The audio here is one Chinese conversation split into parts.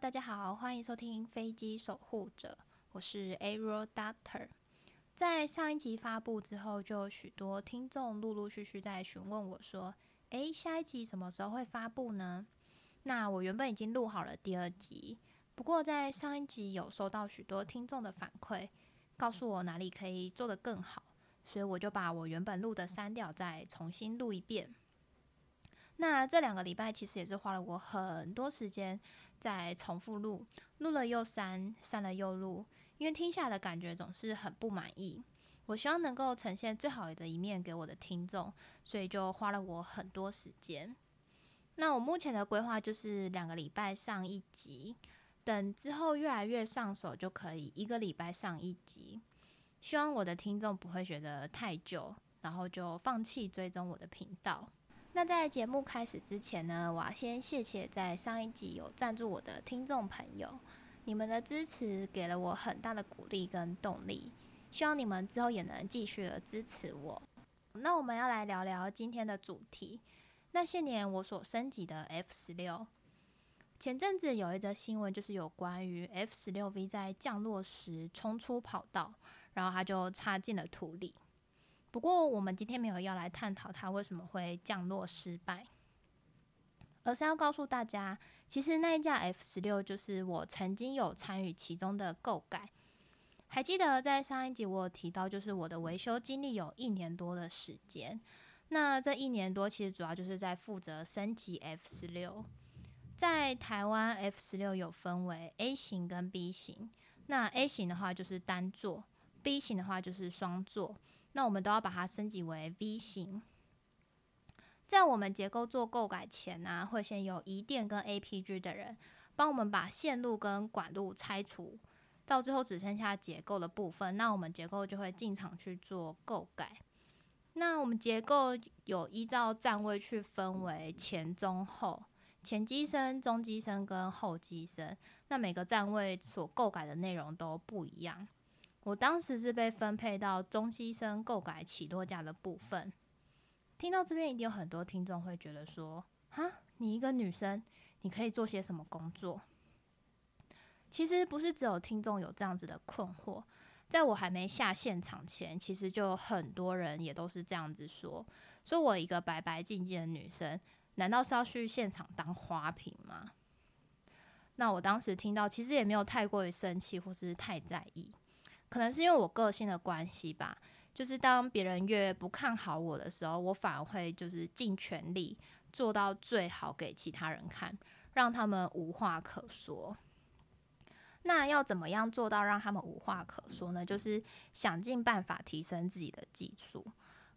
大家好，欢迎收听《飞机守护者》，我是 Aero Doctor。在上一集发布之后，就有许多听众陆陆续续在询问我说：“诶，下一集什么时候会发布呢？”那我原本已经录好了第二集，不过在上一集有收到许多听众的反馈，告诉我哪里可以做得更好，所以我就把我原本录的删掉，再重新录一遍。那这两个礼拜其实也是花了我很多时间在重复录，录了又删，删了又录，因为听下来的感觉总是很不满意。我希望能够呈现最好的一面给我的听众，所以就花了我很多时间。那我目前的规划就是两个礼拜上一集，等之后越来越上手就可以一个礼拜上一集。希望我的听众不会觉得太久，然后就放弃追踪我的频道。那在节目开始之前呢，我要先谢谢在上一集有赞助我的听众朋友，你们的支持给了我很大的鼓励跟动力，希望你们之后也能继续的支持我。那我们要来聊聊今天的主题，那些年我所升级的 F 十六。前阵子有一则新闻，就是有关于 F 十六 V 在降落时冲出跑道，然后它就插进了土里。不过，我们今天没有要来探讨它为什么会降落失败，而是要告诉大家，其实那一架 F 十六就是我曾经有参与其中的购改。还记得在上一集我有提到，就是我的维修经历有一年多的时间。那这一年多其实主要就是在负责升级 F 十六。在台湾，F 十六有分为 A 型跟 B 型。那 A 型的话就是单座，B 型的话就是双座。那我们都要把它升级为 V 型。在我们结构做构改前呢，会先有移电跟 APG 的人帮我们把线路跟管路拆除，到最后只剩下结构的部分，那我们结构就会进场去做构改。那我们结构有依照站位去分为前、中、后，前机身、中机身跟后机身。那每个站位所构改的内容都不一样。我当时是被分配到中西生购改起落架的部分。听到这边，一定有很多听众会觉得说：“哈，你一个女生，你可以做些什么工作？”其实不是只有听众有这样子的困惑，在我还没下现场前，其实就很多人也都是这样子说：“说我一个白白净净的女生，难道是要去现场当花瓶吗？”那我当时听到，其实也没有太过于生气，或是太在意。可能是因为我个性的关系吧，就是当别人越不看好我的时候，我反而会就是尽全力做到最好给其他人看，让他们无话可说。那要怎么样做到让他们无话可说呢？就是想尽办法提升自己的技术。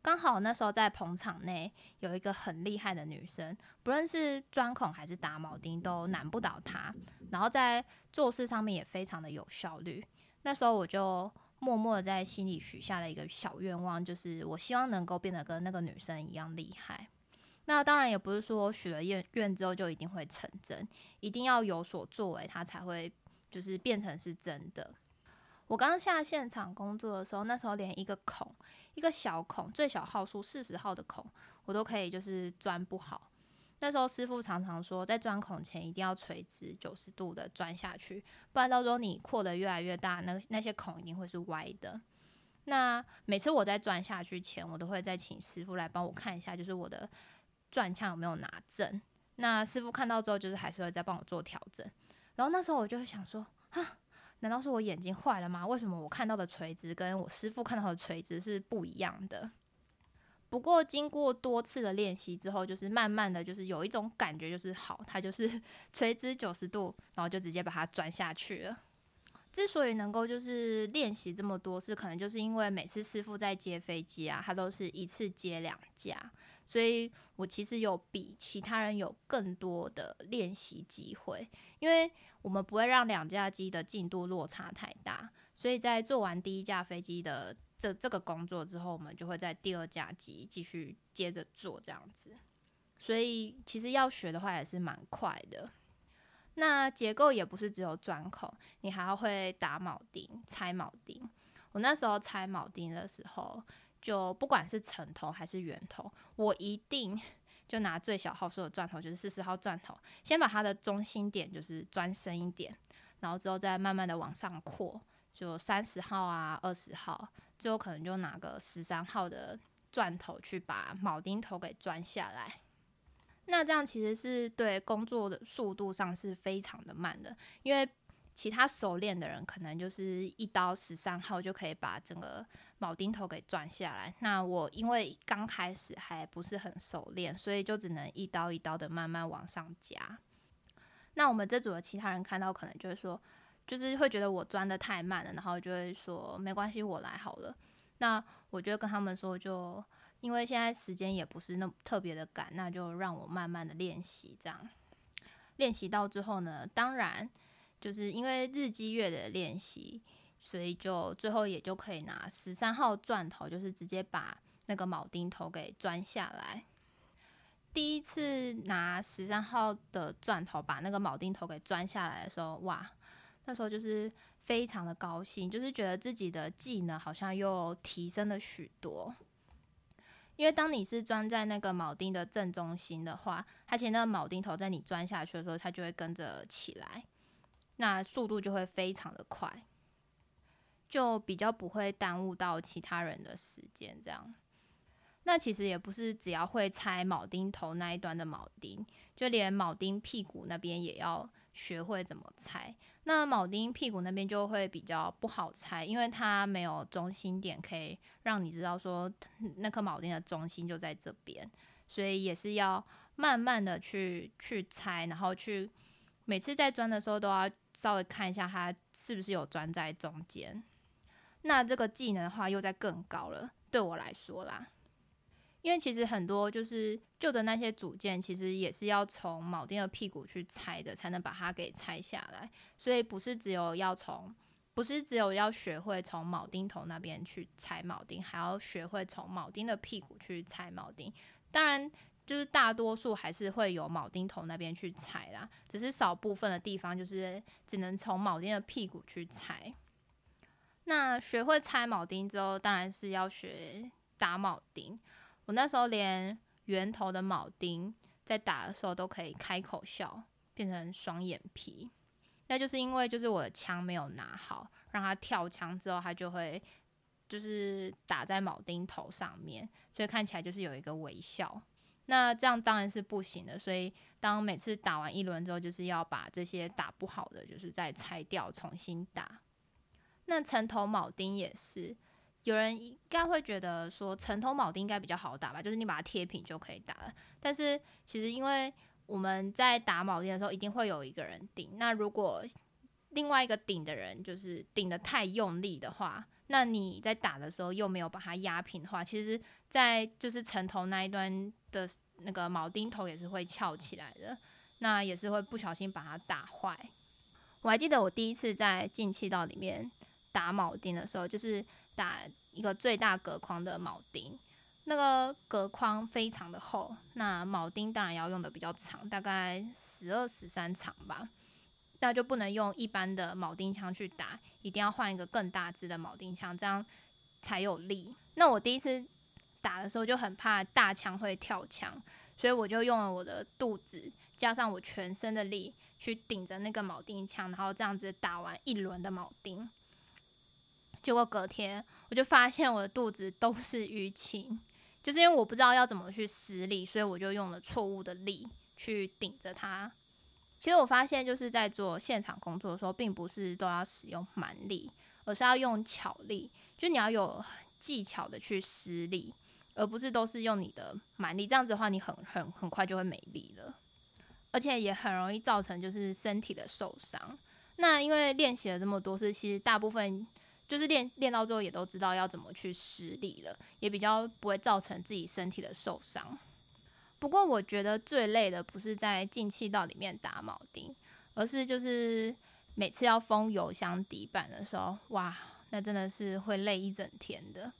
刚好那时候在捧场内有一个很厉害的女生，不论是钻孔还是打铆钉都难不倒她，然后在做事上面也非常的有效率。那时候我就默默的在心里许下了一个小愿望，就是我希望能够变得跟那个女生一样厉害。那当然也不是说许了愿愿之后就一定会成真，一定要有所作为，它才会就是变成是真的。我刚下现场工作的时候，那时候连一个孔，一个小孔，最小号数四十号的孔，我都可以就是钻不好。那时候师傅常常说，在钻孔前一定要垂直九十度的钻下去，不然到时候你扩得越来越大，那那些孔一定会是歪的。那每次我在钻下去前，我都会再请师傅来帮我看一下，就是我的钻枪有没有拿正。那师傅看到之后，就是还是会再帮我做调整。然后那时候我就会想说，啊，难道是我眼睛坏了吗？为什么我看到的垂直跟我师傅看到的垂直是不一样的？不过经过多次的练习之后，就是慢慢的就是有一种感觉，就是好，它就是 垂直九十度，然后就直接把它钻下去了。之所以能够就是练习这么多次，可能就是因为每次师傅在接飞机啊，他都是一次接两架，所以我其实有比其他人有更多的练习机会，因为我们不会让两架机的进度落差太大，所以在做完第一架飞机的。这这个工作之后，我们就会在第二架机继续接着做这样子，所以其实要学的话也是蛮快的。那结构也不是只有钻孔，你还要会打铆钉、拆铆钉。我那时候拆铆钉的时候，就不管是成头还是圆头，我一定 就拿最小号数的钻头，就是四十号钻头，先把它的中心点就是钻深一点，然后之后再慢慢的往上扩，就三十号啊，二十号，最后可能就拿个十三号的钻头去把铆钉头给钻下来。那这样其实是对工作的速度上是非常的慢的，因为其他熟练的人可能就是一刀十三号就可以把整个铆钉头给钻下来。那我因为刚开始还不是很熟练，所以就只能一刀一刀的慢慢往上加。那我们这组的其他人看到可能就会说，就是会觉得我钻的太慢了，然后就会说没关系，我来好了。那我就跟他们说就。因为现在时间也不是那么特别的赶，那就让我慢慢的练习，这样练习到之后呢，当然就是因为日积月的练习，所以就最后也就可以拿十三号钻头，就是直接把那个铆钉头给钻下来。第一次拿十三号的钻头把那个铆钉头给钻下来的时候，哇，那时候就是非常的高兴，就是觉得自己的技能好像又提升了许多。因为当你是钻在那个铆钉的正中心的话，它其实那个铆钉头在你钻下去的时候，它就会跟着起来，那速度就会非常的快，就比较不会耽误到其他人的时间。这样，那其实也不是只要会拆铆钉头那一端的铆钉，就连铆钉屁股那边也要学会怎么拆。那铆钉屁股那边就会比较不好拆，因为它没有中心点可以让你知道说那颗铆钉的中心就在这边，所以也是要慢慢的去去拆，然后去每次在钻的时候都要稍微看一下它是不是有钻在中间。那这个技能的话又在更高了，对我来说啦。因为其实很多就是旧的那些组件，其实也是要从铆钉的屁股去拆的，才能把它给拆下来。所以不是只有要从，不是只有要学会从铆钉头那边去拆铆钉，还要学会从铆钉的屁股去拆铆钉。当然，就是大多数还是会有铆钉头那边去拆啦，只是少部分的地方就是只能从铆钉的屁股去拆。那学会拆铆钉之后，当然是要学打铆钉。我那时候连圆头的铆钉在打的时候都可以开口笑，变成双眼皮，那就是因为就是我的枪没有拿好，让他跳枪之后，他就会就是打在铆钉头上面，所以看起来就是有一个微笑。那这样当然是不行的，所以当每次打完一轮之后，就是要把这些打不好的，就是再拆掉，重新打。那城头铆钉也是。有人应该会觉得说，城头铆钉应该比较好打吧，就是你把它贴平就可以打了。但是其实因为我们在打铆钉的时候，一定会有一个人顶。那如果另外一个顶的人就是顶的太用力的话，那你在打的时候又没有把它压平的话，其实，在就是城头那一端的那个铆钉头也是会翘起来的，那也是会不小心把它打坏。我还记得我第一次在进气道里面打铆钉的时候，就是。打一个最大隔框的铆钉，那个隔框非常的厚，那铆钉当然要用的比较长，大概十二十三长吧，那就不能用一般的铆钉枪去打，一定要换一个更大支的铆钉枪，这样才有力。那我第一次打的时候就很怕大枪会跳枪，所以我就用了我的肚子加上我全身的力去顶着那个铆钉枪，然后这样子打完一轮的铆钉。结果隔天我就发现我的肚子都是淤青，就是因为我不知道要怎么去施力，所以我就用了错误的力去顶着它。其实我发现就是在做现场工作的时候，并不是都要使用蛮力，而是要用巧力，就你要有技巧的去施力，而不是都是用你的蛮力。这样子的话，你很很很快就会没力了，而且也很容易造成就是身体的受伤。那因为练习了这么多次，其实大部分。就是练练到最后也都知道要怎么去施力了，也比较不会造成自己身体的受伤。不过我觉得最累的不是在进气道里面打铆钉，而是就是每次要封油箱底板的时候，哇，那真的是会累一整天的。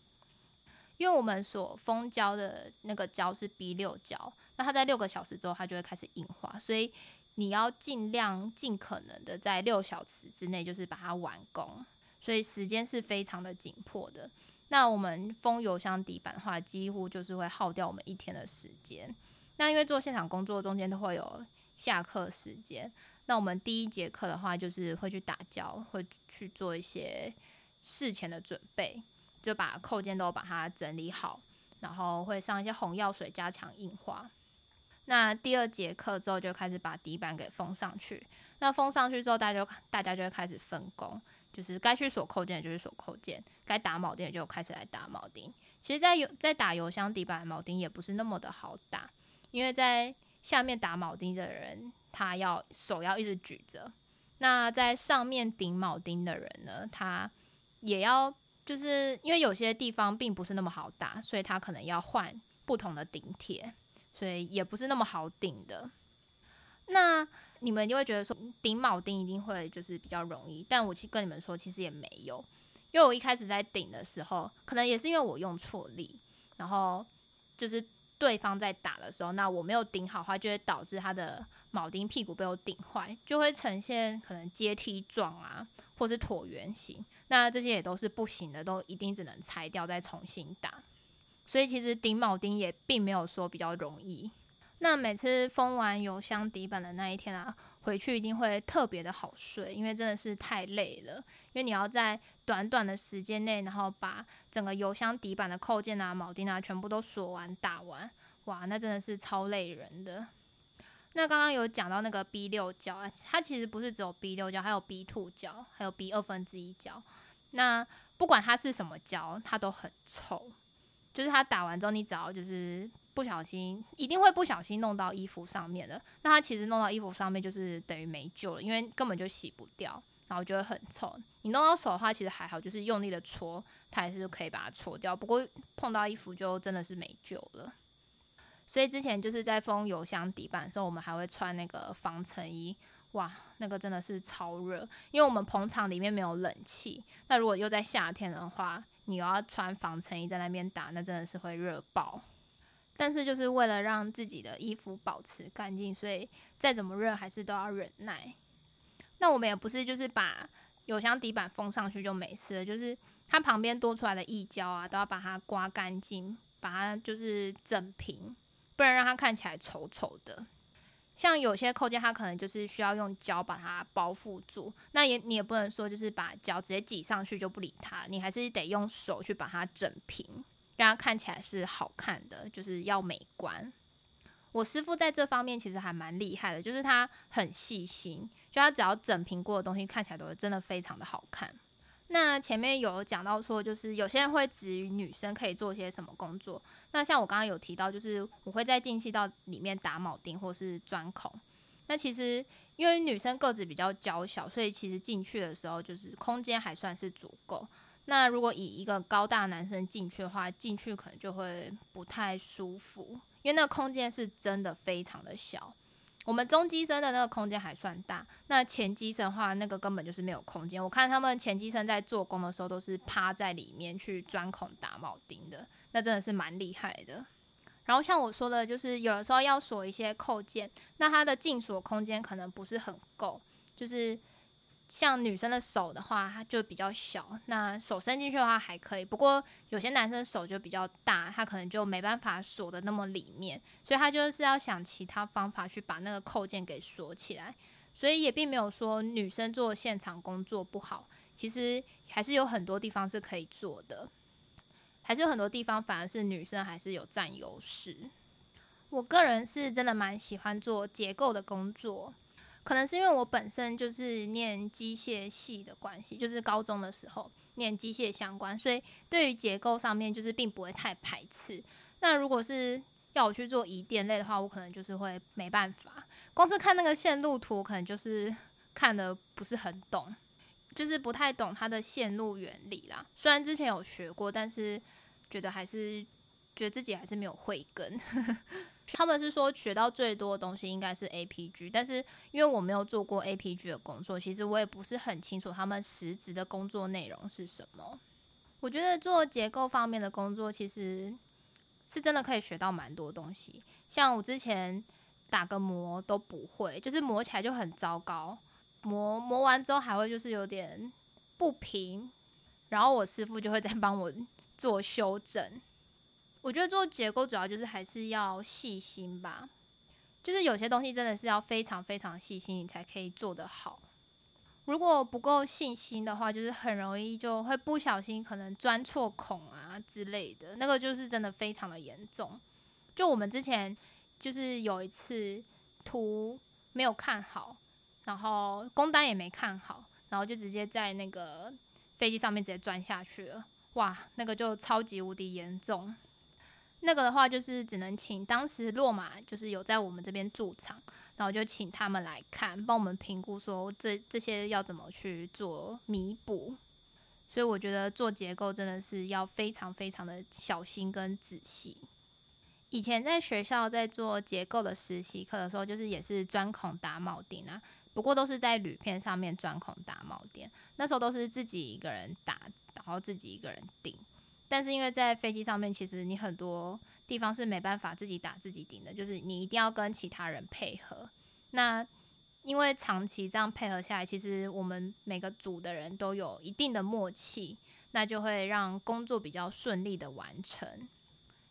因为我们所封胶的那个胶是 B 六胶，那它在六个小时之后它就会开始硬化，所以你要尽量尽可能的在六小时之内就是把它完工。所以时间是非常的紧迫的。那我们封油箱底板的话，几乎就是会耗掉我们一天的时间。那因为做现场工作中间都会有下课时间，那我们第一节课的话就是会去打胶，会去做一些事前的准备，就把扣件都把它整理好，然后会上一些红药水加强硬化。那第二节课之后就开始把底板给封上去。那封上去之后，大家就大家就会开始分工，就是该去锁扣件就去锁扣件，该打铆钉就开始来打铆钉。其实，在油在打油箱底板铆钉也不是那么的好打，因为在下面打铆钉的人，他要手要一直举着；那在上面顶铆钉的人呢，他也要就是因为有些地方并不是那么好打，所以他可能要换不同的顶铁。所以也不是那么好顶的。那你们就会觉得说顶铆钉一定会就是比较容易，但我其实跟你们说，其实也没有。因为我一开始在顶的时候，可能也是因为我用错力，然后就是对方在打的时候，那我没有顶好的话，就会导致他的铆钉屁股被我顶坏，就会呈现可能阶梯状啊，或是椭圆形。那这些也都是不行的，都一定只能拆掉再重新打。所以其实顶铆钉也并没有说比较容易。那每次封完油箱底板的那一天啊，回去一定会特别的好睡，因为真的是太累了。因为你要在短短的时间内，然后把整个油箱底板的扣件啊、铆钉啊全部都锁完打完，哇，那真的是超累人的。那刚刚有讲到那个 B 六胶啊，它其实不是只有 B 六胶，还有 B two 胶，还有 B 二分之一胶。那不管它是什么胶，它都很臭。就是它打完之后，你只要就是不小心，一定会不小心弄到衣服上面的。那它其实弄到衣服上面，就是等于没救了，因为根本就洗不掉，然后就会很臭。你弄到手的话，其实还好，就是用力的搓，它还是可以把它搓掉。不过碰到衣服就真的是没救了。所以之前就是在封油箱底板的时候，我们还会穿那个防尘衣。哇，那个真的是超热，因为我们棚场里面没有冷气。那如果又在夏天的话，你又要穿防尘衣在那边打，那真的是会热爆。但是就是为了让自己的衣服保持干净，所以再怎么热还是都要忍耐。那我们也不是就是把油箱底板封上去就没事了，就是它旁边多出来的溢胶啊，都要把它刮干净，把它就是整平，不然让它看起来丑丑的。像有些扣件，它可能就是需要用胶把它包覆住，那也你也不能说就是把胶直接挤上去就不理它，你还是得用手去把它整平，让它看起来是好看的，就是要美观。我师傅在这方面其实还蛮厉害的，就是他很细心，就他只要整平过的东西看起来都真的非常的好看。那前面有讲到说，就是有些人会质疑女生可以做些什么工作。那像我刚刚有提到，就是我会在进气道里面打铆钉或是钻孔。那其实因为女生个子比较娇小，所以其实进去的时候就是空间还算是足够。那如果以一个高大男生进去的话，进去可能就会不太舒服，因为那个空间是真的非常的小。我们中机身的那个空间还算大，那前机身的话，那个根本就是没有空间。我看他们前机身在做工的时候，都是趴在里面去钻孔打铆钉的，那真的是蛮厉害的。然后像我说的，就是有的时候要锁一些扣件，那它的进锁空间可能不是很够，就是。像女生的手的话，它就比较小，那手伸进去的话还可以。不过有些男生手就比较大，他可能就没办法锁的那么里面，所以他就是要想其他方法去把那个扣件给锁起来。所以也并没有说女生做现场工作不好，其实还是有很多地方是可以做的，还是有很多地方反而是女生还是有占优势。我个人是真的蛮喜欢做结构的工作。可能是因为我本身就是念机械系的关系，就是高中的时候念机械相关，所以对于结构上面就是并不会太排斥。那如果是要我去做移电类的话，我可能就是会没办法，光是看那个线路图，可能就是看的不是很懂，就是不太懂它的线路原理啦。虽然之前有学过，但是觉得还是觉得自己还是没有慧根。他们是说学到最多的东西应该是 APG，但是因为我没有做过 APG 的工作，其实我也不是很清楚他们实质的工作内容是什么。我觉得做结构方面的工作，其实是真的可以学到蛮多东西。像我之前打个磨都不会，就是磨起来就很糟糕，磨磨完之后还会就是有点不平，然后我师傅就会再帮我做修正。我觉得做结构主要就是还是要细心吧，就是有些东西真的是要非常非常细心，你才可以做得好。如果不够细心的话，就是很容易就会不小心可能钻错孔啊之类的，那个就是真的非常的严重。就我们之前就是有一次图没有看好，然后工单也没看好，然后就直接在那个飞机上面直接钻下去了。哇，那个就超级无敌严重。那个的话就是只能请当时落马就是有在我们这边驻场，然后就请他们来看，帮我们评估说这这些要怎么去做弥补。所以我觉得做结构真的是要非常非常的小心跟仔细。以前在学校在做结构的实习课的时候，就是也是钻孔打铆钉啊，不过都是在铝片上面钻孔打铆钉，那时候都是自己一个人打，然后自己一个人钉。但是因为在飞机上面，其实你很多地方是没办法自己打自己顶的，就是你一定要跟其他人配合。那因为长期这样配合下来，其实我们每个组的人都有一定的默契，那就会让工作比较顺利的完成。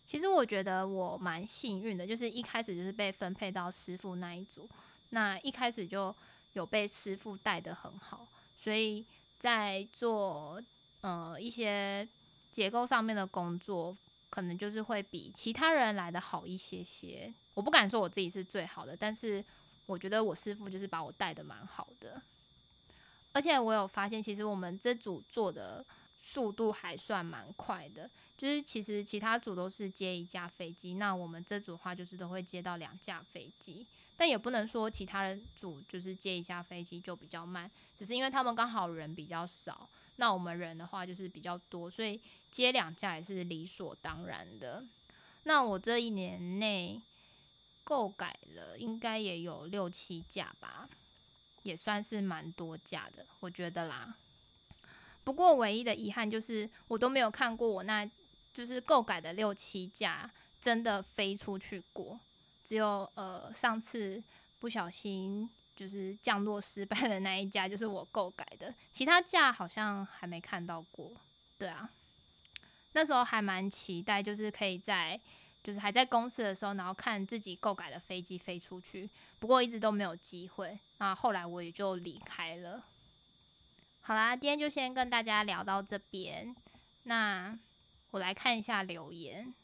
其实我觉得我蛮幸运的，就是一开始就是被分配到师傅那一组，那一开始就有被师傅带的很好，所以在做呃一些。结构上面的工作，可能就是会比其他人来的好一些些。我不敢说我自己是最好的，但是我觉得我师傅就是把我带的蛮好的。而且我有发现，其实我们这组做的速度还算蛮快的。就是其实其他组都是接一架飞机，那我们这组的话就是都会接到两架飞机。但也不能说其他人组就是接一架飞机就比较慢，只是因为他们刚好人比较少。那我们人的话就是比较多，所以接两架也是理所当然的。那我这一年内购改了，应该也有六七架吧，也算是蛮多架的，我觉得啦。不过唯一的遗憾就是我都没有看过我那就是购改的六七架真的飞出去过，只有呃上次不小心。就是降落失败的那一架，就是我购改的，其他架好像还没看到过。对啊，那时候还蛮期待，就是可以在就是还在公司的时候，然后看自己购改的飞机飞出去。不过一直都没有机会，那后来我也就离开了。好啦，今天就先跟大家聊到这边。那我来看一下留言，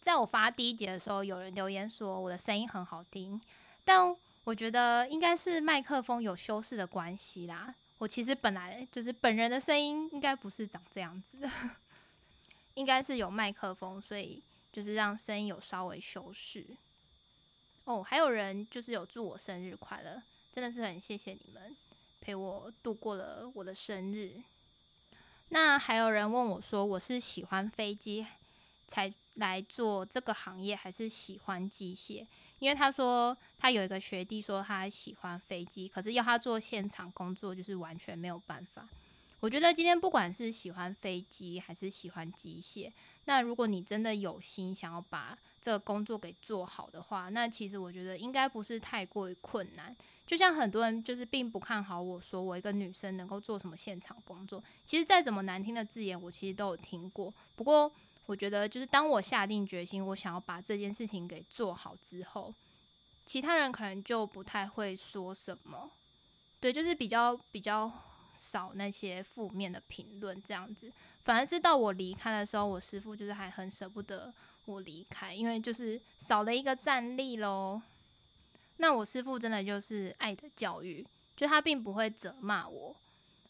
在我发第一节的时候，有人留言说我的声音很好听，但。我觉得应该是麦克风有修饰的关系啦。我其实本来就是本人的声音应该不是长这样子的，应该是有麦克风，所以就是让声音有稍微修饰。哦，还有人就是有祝我生日快乐，真的是很谢谢你们陪我度过了我的生日。那还有人问我说，我是喜欢飞机才来做这个行业，还是喜欢机械？因为他说他有一个学弟说他喜欢飞机，可是要他做现场工作就是完全没有办法。我觉得今天不管是喜欢飞机还是喜欢机械，那如果你真的有心想要把这个工作给做好的话，那其实我觉得应该不是太过于困难。就像很多人就是并不看好我说我一个女生能够做什么现场工作，其实再怎么难听的字眼我其实都有听过。不过。我觉得，就是当我下定决心，我想要把这件事情给做好之后，其他人可能就不太会说什么。对，就是比较比较少那些负面的评论这样子。反而是到我离开的时候，我师傅就是还很舍不得我离开，因为就是少了一个战力喽。那我师傅真的就是爱的教育，就他并不会责骂我，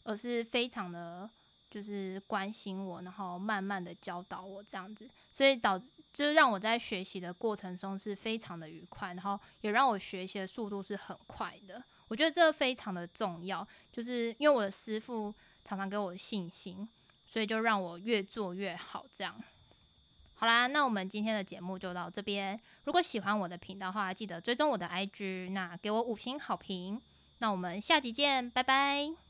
而是非常的。就是关心我，然后慢慢的教导我这样子，所以导致就是让我在学习的过程中是非常的愉快，然后也让我学习的速度是很快的。我觉得这非常的重要，就是因为我的师傅常常给我信心，所以就让我越做越好。这样，好啦，那我们今天的节目就到这边。如果喜欢我的频道的话，记得追踪我的 IG，那给我五星好评。那我们下集见，拜拜。